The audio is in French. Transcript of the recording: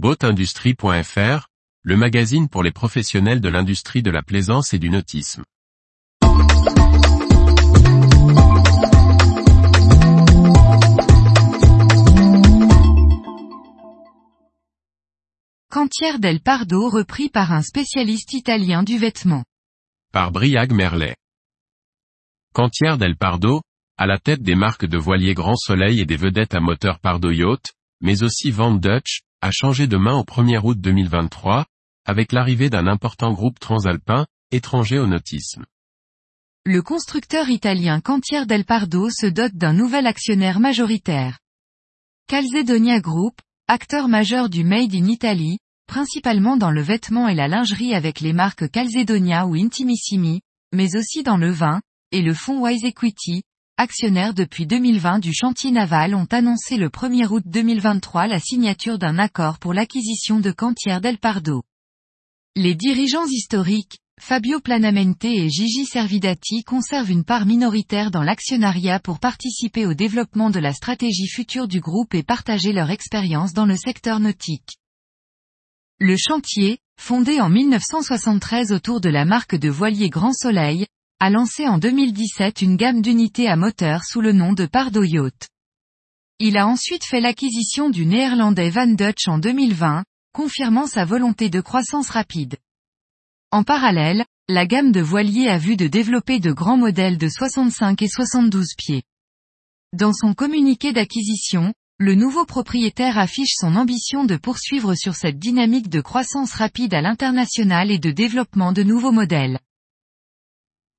Boatindustrie.fr, le magazine pour les professionnels de l'industrie de la plaisance et du nautisme. Cantière del Pardo repris par un spécialiste italien du vêtement. Par Briag Merlet. Cantière del Pardo, à la tête des marques de voiliers Grand Soleil et des vedettes à moteur Pardo Yacht, mais aussi Van Dutch, a changé de main au 1er août 2023, avec l'arrivée d'un important groupe transalpin, étranger au nautisme. Le constructeur italien Cantière del Pardo se dote d'un nouvel actionnaire majoritaire. Calzedonia Group, acteur majeur du Made in Italy, principalement dans le vêtement et la lingerie avec les marques Calzedonia ou Intimissimi, mais aussi dans le vin, et le fonds Wise Equity, actionnaire depuis 2020 du chantier naval ont annoncé le 1er août 2023 la signature d'un accord pour l'acquisition de Cantière del Pardo. Les dirigeants historiques, Fabio Planamente et Gigi Servidati conservent une part minoritaire dans l'actionnariat pour participer au développement de la stratégie future du groupe et partager leur expérience dans le secteur nautique. Le chantier, fondé en 1973 autour de la marque de voilier Grand Soleil, a lancé en 2017 une gamme d'unités à moteur sous le nom de Pardo Yacht. Il a ensuite fait l'acquisition du néerlandais Van Dutch en 2020, confirmant sa volonté de croissance rapide. En parallèle, la gamme de voiliers a vu de développer de grands modèles de 65 et 72 pieds. Dans son communiqué d'acquisition, le nouveau propriétaire affiche son ambition de poursuivre sur cette dynamique de croissance rapide à l'international et de développement de nouveaux modèles.